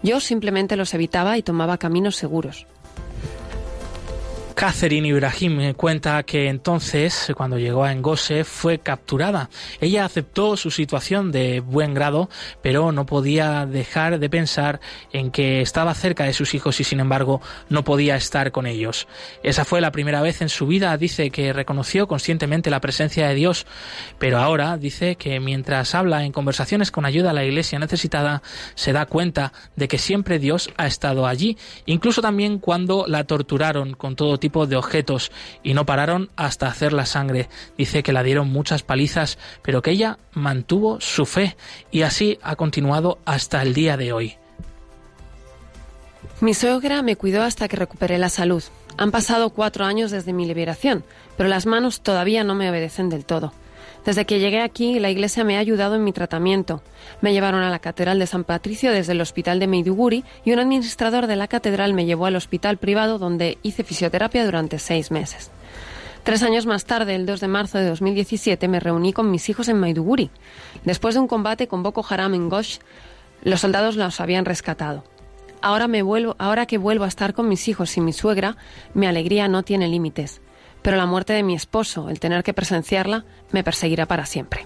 Yo simplemente los evitaba y tomaba caminos seguros. Catherine Ibrahim cuenta que entonces, cuando llegó a Engose, fue capturada. Ella aceptó su situación de buen grado, pero no podía dejar de pensar en que estaba cerca de sus hijos y, sin embargo, no podía estar con ellos. Esa fue la primera vez en su vida, dice, que reconoció conscientemente la presencia de Dios, pero ahora dice que mientras habla en conversaciones con ayuda a la iglesia necesitada, se da cuenta de que siempre Dios ha estado allí, incluso también cuando la torturaron con todo tipo de objetos y no pararon hasta hacer la sangre. Dice que la dieron muchas palizas, pero que ella mantuvo su fe y así ha continuado hasta el día de hoy. Mi suegra me cuidó hasta que recuperé la salud. Han pasado cuatro años desde mi liberación, pero las manos todavía no me obedecen del todo. Desde que llegué aquí, la Iglesia me ha ayudado en mi tratamiento. Me llevaron a la Catedral de San Patricio desde el Hospital de Maiduguri y un administrador de la catedral me llevó al hospital privado donde hice fisioterapia durante seis meses. Tres años más tarde, el 2 de marzo de 2017, me reuní con mis hijos en Maiduguri. Después de un combate con Boko Haram en Gosh, los soldados los habían rescatado. Ahora, me vuelvo, ahora que vuelvo a estar con mis hijos y mi suegra, mi alegría no tiene límites pero la muerte de mi esposo, el tener que presenciarla, me perseguirá para siempre.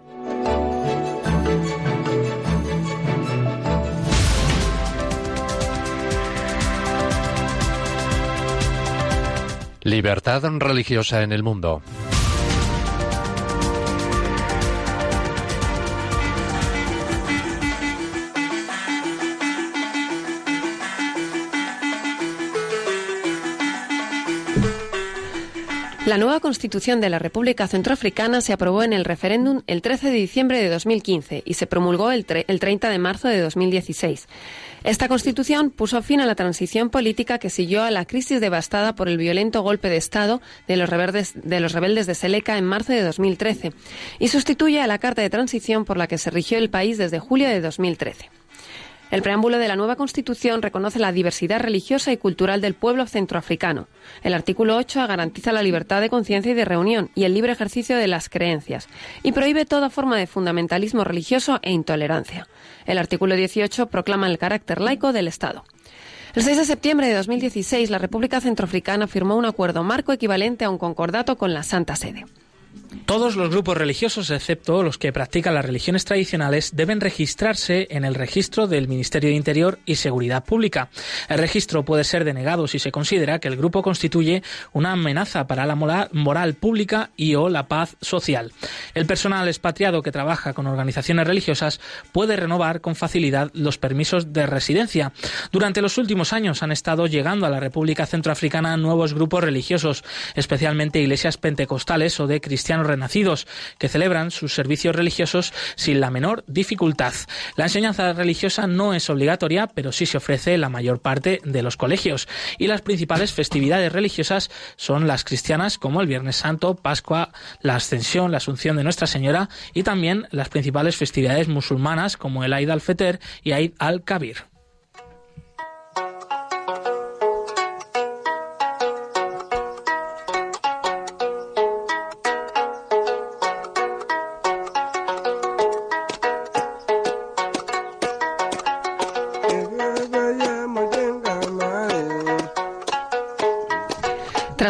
Libertad religiosa en el mundo. La nueva Constitución de la República Centroafricana se aprobó en el referéndum el 13 de diciembre de 2015 y se promulgó el, el 30 de marzo de 2016. Esta constitución puso fin a la transición política que siguió a la crisis devastada por el violento golpe de Estado de los, rebeldes de, los rebeldes de Seleca en marzo de 2013 y sustituye a la Carta de Transición por la que se rigió el país desde julio de 2013. El preámbulo de la nueva Constitución reconoce la diversidad religiosa y cultural del pueblo centroafricano. El artículo 8 garantiza la libertad de conciencia y de reunión y el libre ejercicio de las creencias y prohíbe toda forma de fundamentalismo religioso e intolerancia. El artículo 18 proclama el carácter laico del Estado. El 6 de septiembre de 2016, la República Centroafricana firmó un acuerdo marco equivalente a un concordato con la Santa Sede. Todos los grupos religiosos, excepto los que practican las religiones tradicionales, deben registrarse en el registro del Ministerio de Interior y Seguridad Pública. El registro puede ser denegado si se considera que el grupo constituye una amenaza para la moral pública y o la paz social. El personal expatriado que trabaja con organizaciones religiosas puede renovar con facilidad los permisos de residencia. Durante los últimos años han estado llegando a la República Centroafricana nuevos grupos religiosos, especialmente iglesias pentecostales o de cristianos renacidos, que celebran sus servicios religiosos sin la menor dificultad. La enseñanza religiosa no es obligatoria, pero sí se ofrece en la mayor parte de los colegios. Y las principales festividades religiosas son las cristianas, como el Viernes Santo, Pascua, la Ascensión, la Asunción de Nuestra Señora, y también las principales festividades musulmanas, como el Eid al-Fitr y Eid al-Kabir.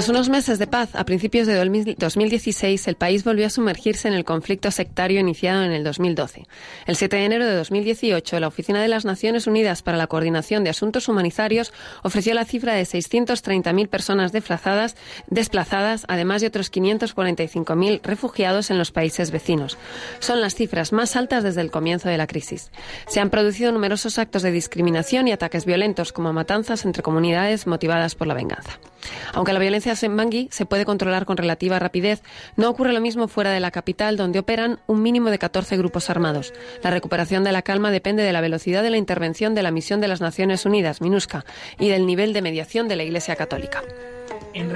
Tras unos meses de paz, a principios de 2016, el país volvió a sumergirse en el conflicto sectario iniciado en el 2012. El 7 de enero de 2018, la Oficina de las Naciones Unidas para la Coordinación de Asuntos Humanitarios ofreció la cifra de 630.000 personas desplazadas, desplazadas, además de otros 545.000 refugiados en los países vecinos. Son las cifras más altas desde el comienzo de la crisis. Se han producido numerosos actos de discriminación y ataques violentos, como matanzas entre comunidades motivadas por la venganza. Aunque la violencia en Bangui se puede controlar con relativa rapidez, no ocurre lo mismo fuera de la capital, donde operan un mínimo de 14 grupos armados. La recuperación de la calma depende de la velocidad de la intervención de la misión de las Naciones Unidas, MINUSCA, y del nivel de mediación de la Iglesia Católica. En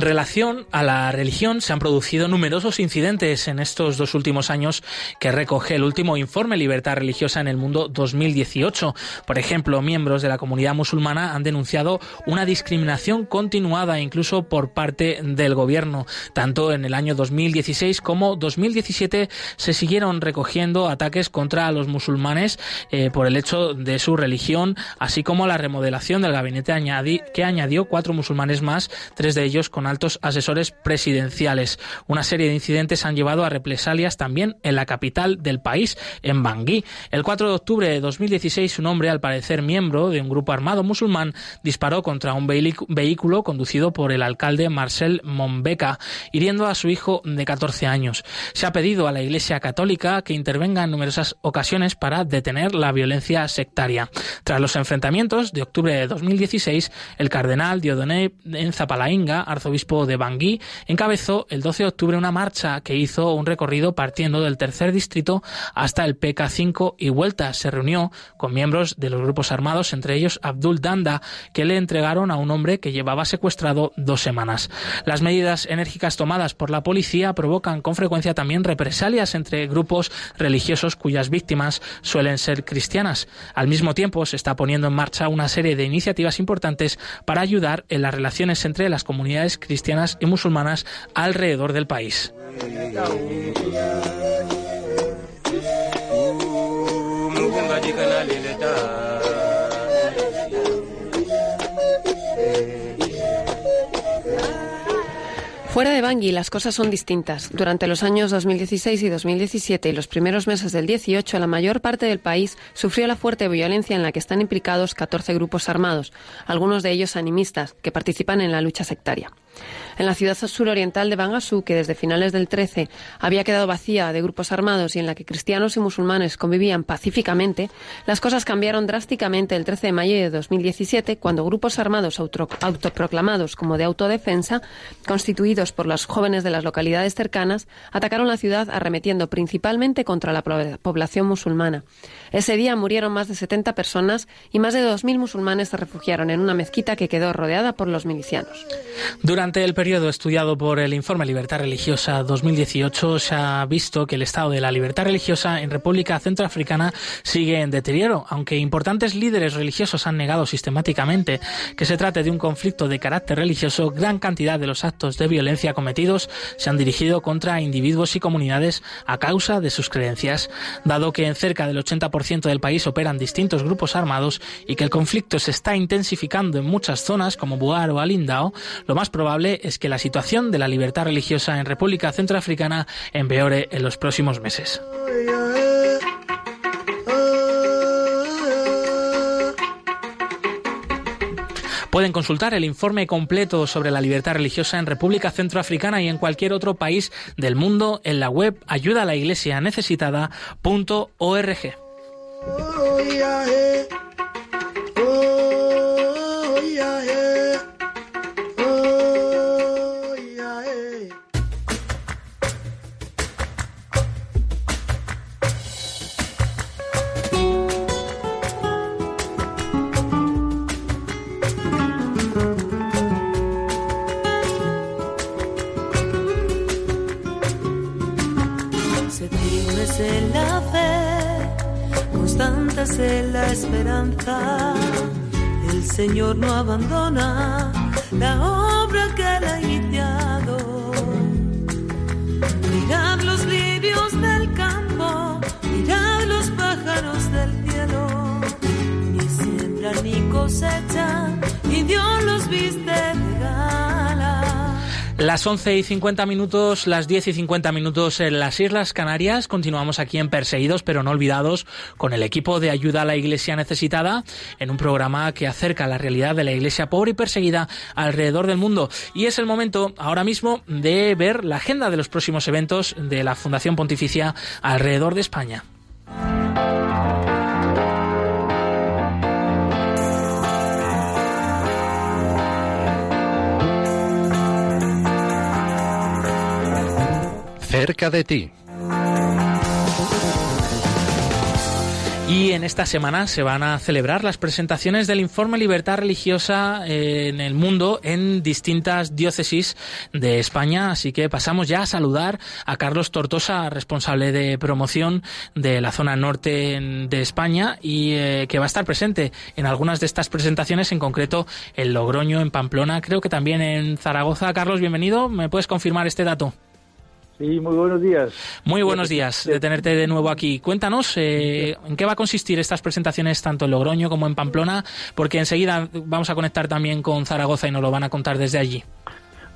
relación a la religión, se han producido numerosos incidentes en estos dos últimos años que recoge el último informe Libertad Religiosa en el Mundo 2018. Por ejemplo, miembros de la comunidad musulmana han denunciado una discriminación continuada incluso por parte del gobierno. Tanto en el año 2016 como 2017 se siguieron recogiendo ataques contra los musulmanes eh, por el hecho de su religión, así como la remodelación del gabinete que añadió cuatro musulmanes más, tres de ellos con altos asesores presidenciales. Una serie de incidentes han llevado a represalias también en la capital del país, en Bangui. El 4 de octubre de 2016, un hombre, al parecer miembro de un grupo armado musulmán, disparó contra un vehículo conducido por el alcalde Marcel Monbeca, hiriendo a su hijo de 14 años. Se ha pedido a la Iglesia Católica que intervenga en numerosas ocasiones para detener la violencia sectaria. Tras los enfrentamientos de octubre de 2016, el cardenal Diodoné Zapalainga, arzobispo de Bangui, encabezó el 12 de octubre una marcha que hizo un recorrido partiendo del tercer distrito hasta el PK5 y vuelta. Se reunió con miembros de los grupos armados, entre ellos Abdul Danda, que le entregaron a un hombre que llevaba secuestrado dos semanas. Las medidas enérgicas tomadas por la policía provocan con frecuencia también represalias entre grupos religiosos cuyas víctimas suelen ser cristianas. Al mismo tiempo, se está poniendo en marcha una serie de iniciativas importantes para ayudar en las relaciones entre las comunidades cristianas y musulmanas alrededor del país. Fuera de Bangui las cosas son distintas. Durante los años 2016 y 2017 y los primeros meses del 18, la mayor parte del país sufrió la fuerte violencia en la que están implicados 14 grupos armados, algunos de ellos animistas, que participan en la lucha sectaria. En la ciudad suroriental de Bangasú, que desde finales del 13 había quedado vacía de grupos armados y en la que cristianos y musulmanes convivían pacíficamente, las cosas cambiaron drásticamente el 13 de mayo de 2017, cuando grupos armados autoproclamados como de autodefensa, constituidos por los jóvenes de las localidades cercanas, atacaron la ciudad arremetiendo principalmente contra la población musulmana. Ese día murieron más de 70 personas y más de 2.000 musulmanes se refugiaron en una mezquita que quedó rodeada por los milicianos. Durante el periodo estudiado por el Informe Libertad Religiosa 2018 se ha visto que el estado de la libertad religiosa en República Centroafricana sigue en deterioro, aunque importantes líderes religiosos han negado sistemáticamente que se trate de un conflicto de carácter religioso, gran cantidad de los actos de violencia cometidos se han dirigido contra individuos y comunidades a causa de sus creencias, dado que en cerca del 80% del país operan distintos grupos armados y que el conflicto se está intensificando en muchas zonas como Buar o Alindao, lo más probable es que la situación de la libertad religiosa en República Centroafricana empeore en los próximos meses. Pueden consultar el informe completo sobre la libertad religiosa en República Centroafricana y en cualquier otro país del mundo en la web ayudalaiglesianecesitada.org. la esperanza. El Señor no abandona la obra que él ha iniciado. Mirad los lirios del campo, mirad los pájaros del cielo. Ni siembran ni cosechan, y Dios los viste regar. Las 11 y 50 minutos, las 10 y 50 minutos en las Islas Canarias. Continuamos aquí en Perseguidos pero no olvidados con el equipo de ayuda a la Iglesia necesitada en un programa que acerca la realidad de la Iglesia pobre y perseguida alrededor del mundo. Y es el momento ahora mismo de ver la agenda de los próximos eventos de la Fundación Pontificia alrededor de España. Cerca de ti. Y en esta semana se van a celebrar las presentaciones del informe Libertad Religiosa eh, en el mundo en distintas diócesis de España. Así que pasamos ya a saludar a Carlos Tortosa, responsable de promoción de la zona norte de España y eh, que va a estar presente en algunas de estas presentaciones, en concreto en Logroño, en Pamplona, creo que también en Zaragoza. Carlos, bienvenido. ¿Me puedes confirmar este dato? Sí, muy buenos días. Muy buenos días de tenerte de nuevo aquí. Cuéntanos eh, en qué va a consistir estas presentaciones tanto en Logroño como en Pamplona, porque enseguida vamos a conectar también con Zaragoza y nos lo van a contar desde allí.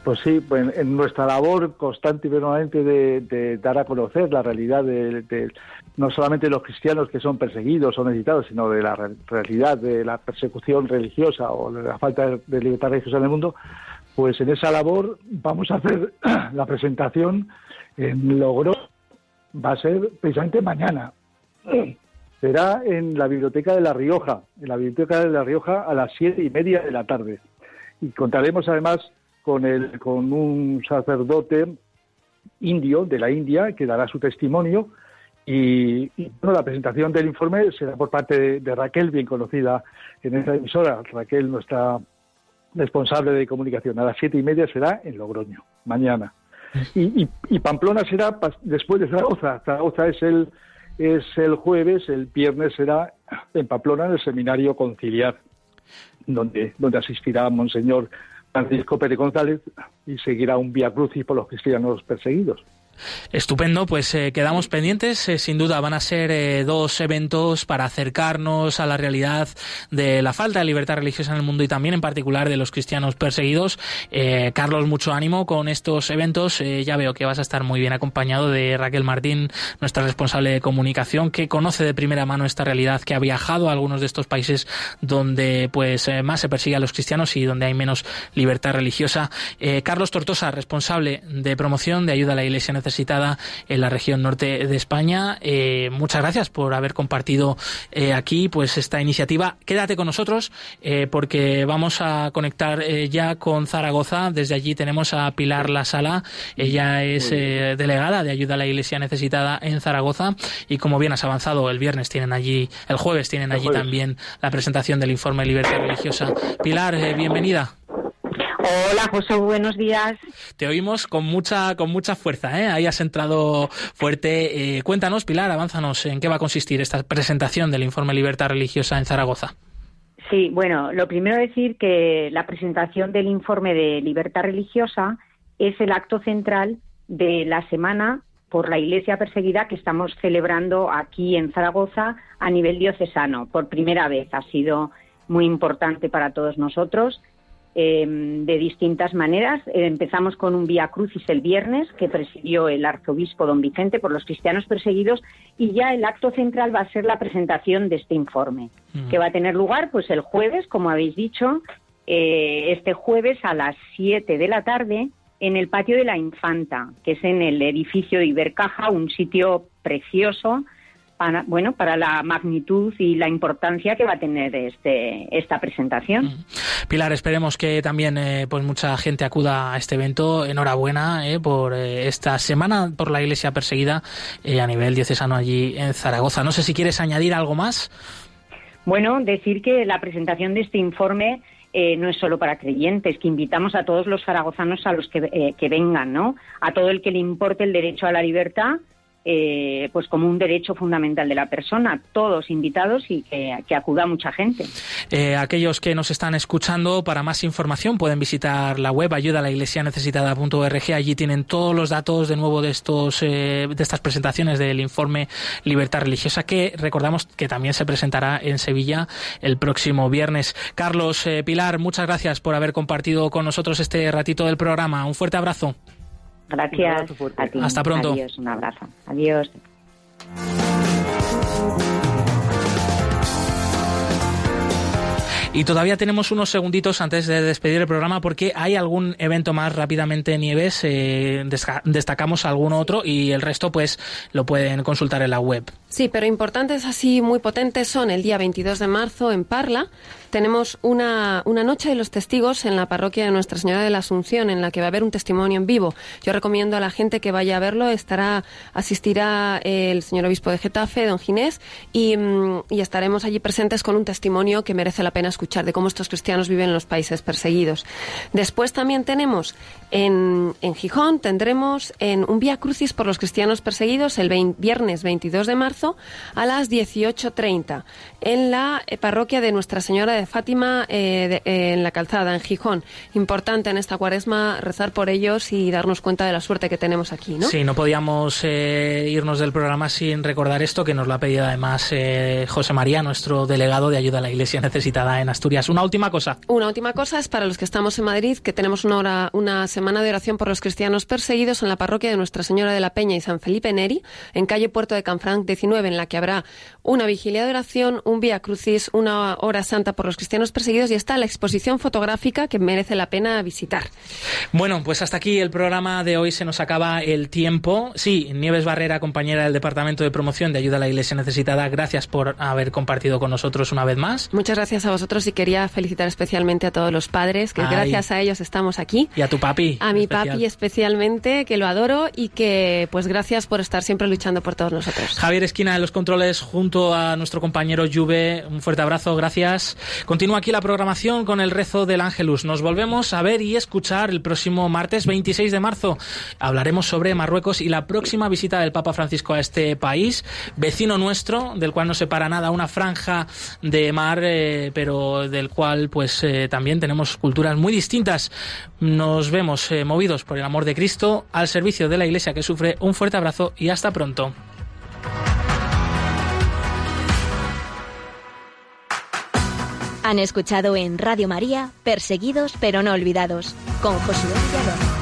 Pues sí, pues en nuestra labor constante y permanente de, dar a conocer la realidad de, no solamente de los cristianos que son perseguidos o necesitados, sino de la realidad de la persecución religiosa o de la falta de libertad religiosa en el mundo, pues en esa labor vamos a hacer la presentación en Logro va a ser precisamente mañana. Será en la Biblioteca de La Rioja, en la Biblioteca de La Rioja a las siete y media de la tarde. Y contaremos además con, el, con un sacerdote indio de la India que dará su testimonio y, bueno, la presentación del informe será por parte de, Raquel, bien conocida en esta emisora. Raquel, nuestra responsable de comunicación. A las siete y media será en Logroño, mañana. Y, Pamplona será después de Zaragoza. Zaragoza es el, es el jueves, el viernes será en Pamplona en el seminario conciliar, donde, donde asistirá Monseñor Francisco Pérez González y seguirá un vía crucis por los cristianos perseguidos. Estupendo, pues eh, quedamos pendientes. Eh, sin duda van a ser eh, dos eventos para acercarnos a la realidad de la falta de libertad religiosa en el mundo y también en particular de los cristianos perseguidos. Carlos, mucho ánimo con estos eventos. ya veo que vas a estar muy bien acompañado de Raquel Martín, nuestra responsable de comunicación, que conoce de primera mano esta realidad, que ha viajado a algunos de estos países donde pues más se persigue a los cristianos y donde hay menos libertad religiosa. Carlos Tortosa, responsable de promoción de ayuda a la Iglesia citada en la región norte de España. Eh, muchas gracias por haber compartido eh, aquí pues esta iniciativa. Quédate con nosotros eh, porque vamos a conectar ya con Zaragoza. Desde allí tenemos a Pilar La Sala. Ella es delegada de ayuda a la Iglesia necesitada en Zaragoza y como bien has avanzado el viernes tienen allí, el jueves tienen allí también la presentación del informe de libertad religiosa. Pilar, bienvenida. Hola, José, buenos días. Te oímos con mucha, con mucha fuerza, ¿eh? Ahí has entrado fuerte. Eh, cuéntanos, Pilar, avánzanos, ¿en qué va a consistir esta presentación del informe Libertad Religiosa en Zaragoza? Sí, bueno, lo primero decir que la presentación del informe de libertad religiosa es el acto central de la semana por la Iglesia perseguida que estamos celebrando aquí en Zaragoza a nivel diocesano. Por primera vez ha sido muy importante para todos nosotros Em, de distintas maneras. Eh, empezamos con un Vía Crucis el viernes que presidió el arzobispo don Vicente por los cristianos perseguidos y ya el acto central va a ser la presentación de este informe, que va a tener lugar pues el jueves, como habéis dicho, eh, este jueves a las 7 de la tarde en el patio de la Infanta, que es en el edificio de Ibercaja, un sitio precioso para, bueno, para la magnitud y la importancia que va a tener este, esta presentación. Pilar, esperemos que también eh, pues mucha gente acuda a este evento. Enhorabuena eh, por eh, esta semana por la Iglesia perseguida a nivel diocesano allí en Zaragoza. No sé si quieres añadir algo más. Bueno, decir que la presentación de este informe no es solo para creyentes, que invitamos a todos los zaragozanos a los que, que vengan, ¿no? A todo el que le importe el derecho a la libertad eh, pues como un derecho fundamental de la persona, todos invitados y que, acuda mucha gente. Eh, aquellos que nos están escuchando, para más información pueden visitar la web ayuda a la iglesia necesitada.org. Allí tienen todos los datos de nuevo de estos eh, de estas presentaciones del informe Libertad Religiosa que recordamos que también se presentará en Sevilla el próximo viernes. Carlos Pilar, muchas gracias por haber compartido con nosotros este ratito del programa. Un fuerte abrazo. Gracias a ti. Hasta pronto. Adiós, un abrazo. Adiós. Y todavía tenemos unos segunditos antes de despedir el programa porque hay algún evento más rápidamente, Nieves. Eh, destacamos algún otro y el resto pues lo pueden consultar en la web. Sí, pero importantes así muy potentes son el día 22 de marzo en Parla. Tenemos una, una noche de los testigos en la parroquia de Nuestra Señora de la Asunción, en la que va a haber un testimonio en vivo. Yo recomiendo a la gente que vaya a verlo. Estará, asistirá el señor obispo de Getafe, don Ginés, y, mm, y estaremos allí presentes con un testimonio que merece la pena escuchar de cómo estos cristianos viven en los países perseguidos. Después también tenemos en, en Gijón, tendremos en un Vía Crucis por los cristianos perseguidos el viernes 22 de marzo a las 18.30 en la eh, parroquia de Nuestra Señora de Fátima eh, eh, en la calzada, en Gijón. Importante en esta cuaresma rezar por ellos y darnos cuenta de la suerte que tenemos aquí, ¿no? Sí, no podíamos irnos del programa sin recordar esto, que nos lo ha pedido además José María, nuestro delegado de ayuda a la Iglesia necesitada en Asturias. Una última cosa. Una última cosa es para los que estamos en Madrid, que tenemos una, hora, una semana de oración por los cristianos perseguidos en la parroquia de Nuestra Señora de la Peña y San Felipe Neri, en calle Puerto de Canfranc 19, en la que habrá una vigilia de oración, un Vía Crucis, una hora santa por los cristianos perseguidos y está la exposición fotográfica que merece la pena visitar. Bueno, pues hasta aquí el programa de hoy se nos acaba el tiempo. Sí, Nieves Barrera, compañera del Departamento de Promoción de Ayuda a la Iglesia Necesitada, gracias por haber compartido con nosotros una vez más. Muchas gracias a vosotros y quería felicitar especialmente a todos los padres, que gracias a ellos estamos aquí. Y a tu papi. A mi papi especialmente, que lo adoro y que pues gracias por estar siempre luchando por todos nosotros. Javier Esquina de los controles junto a nuestro compañero Juve. Un fuerte abrazo, gracias. Continúa aquí la programación con el rezo del Ángelus. Nos volvemos a ver y escuchar el próximo martes 26 de marzo. Hablaremos sobre Marruecos y la próxima visita del Papa Francisco a este país, vecino nuestro, del cual no se para nada una franja de mar, eh, pero del cual pues eh, también tenemos culturas muy distintas. Nos vemos eh, movidos por el amor de Cristo al servicio de la Iglesia que sufre. Un fuerte abrazo y hasta pronto. Han escuchado en Radio María Perseguidos pero no olvidados con Josué Villalón.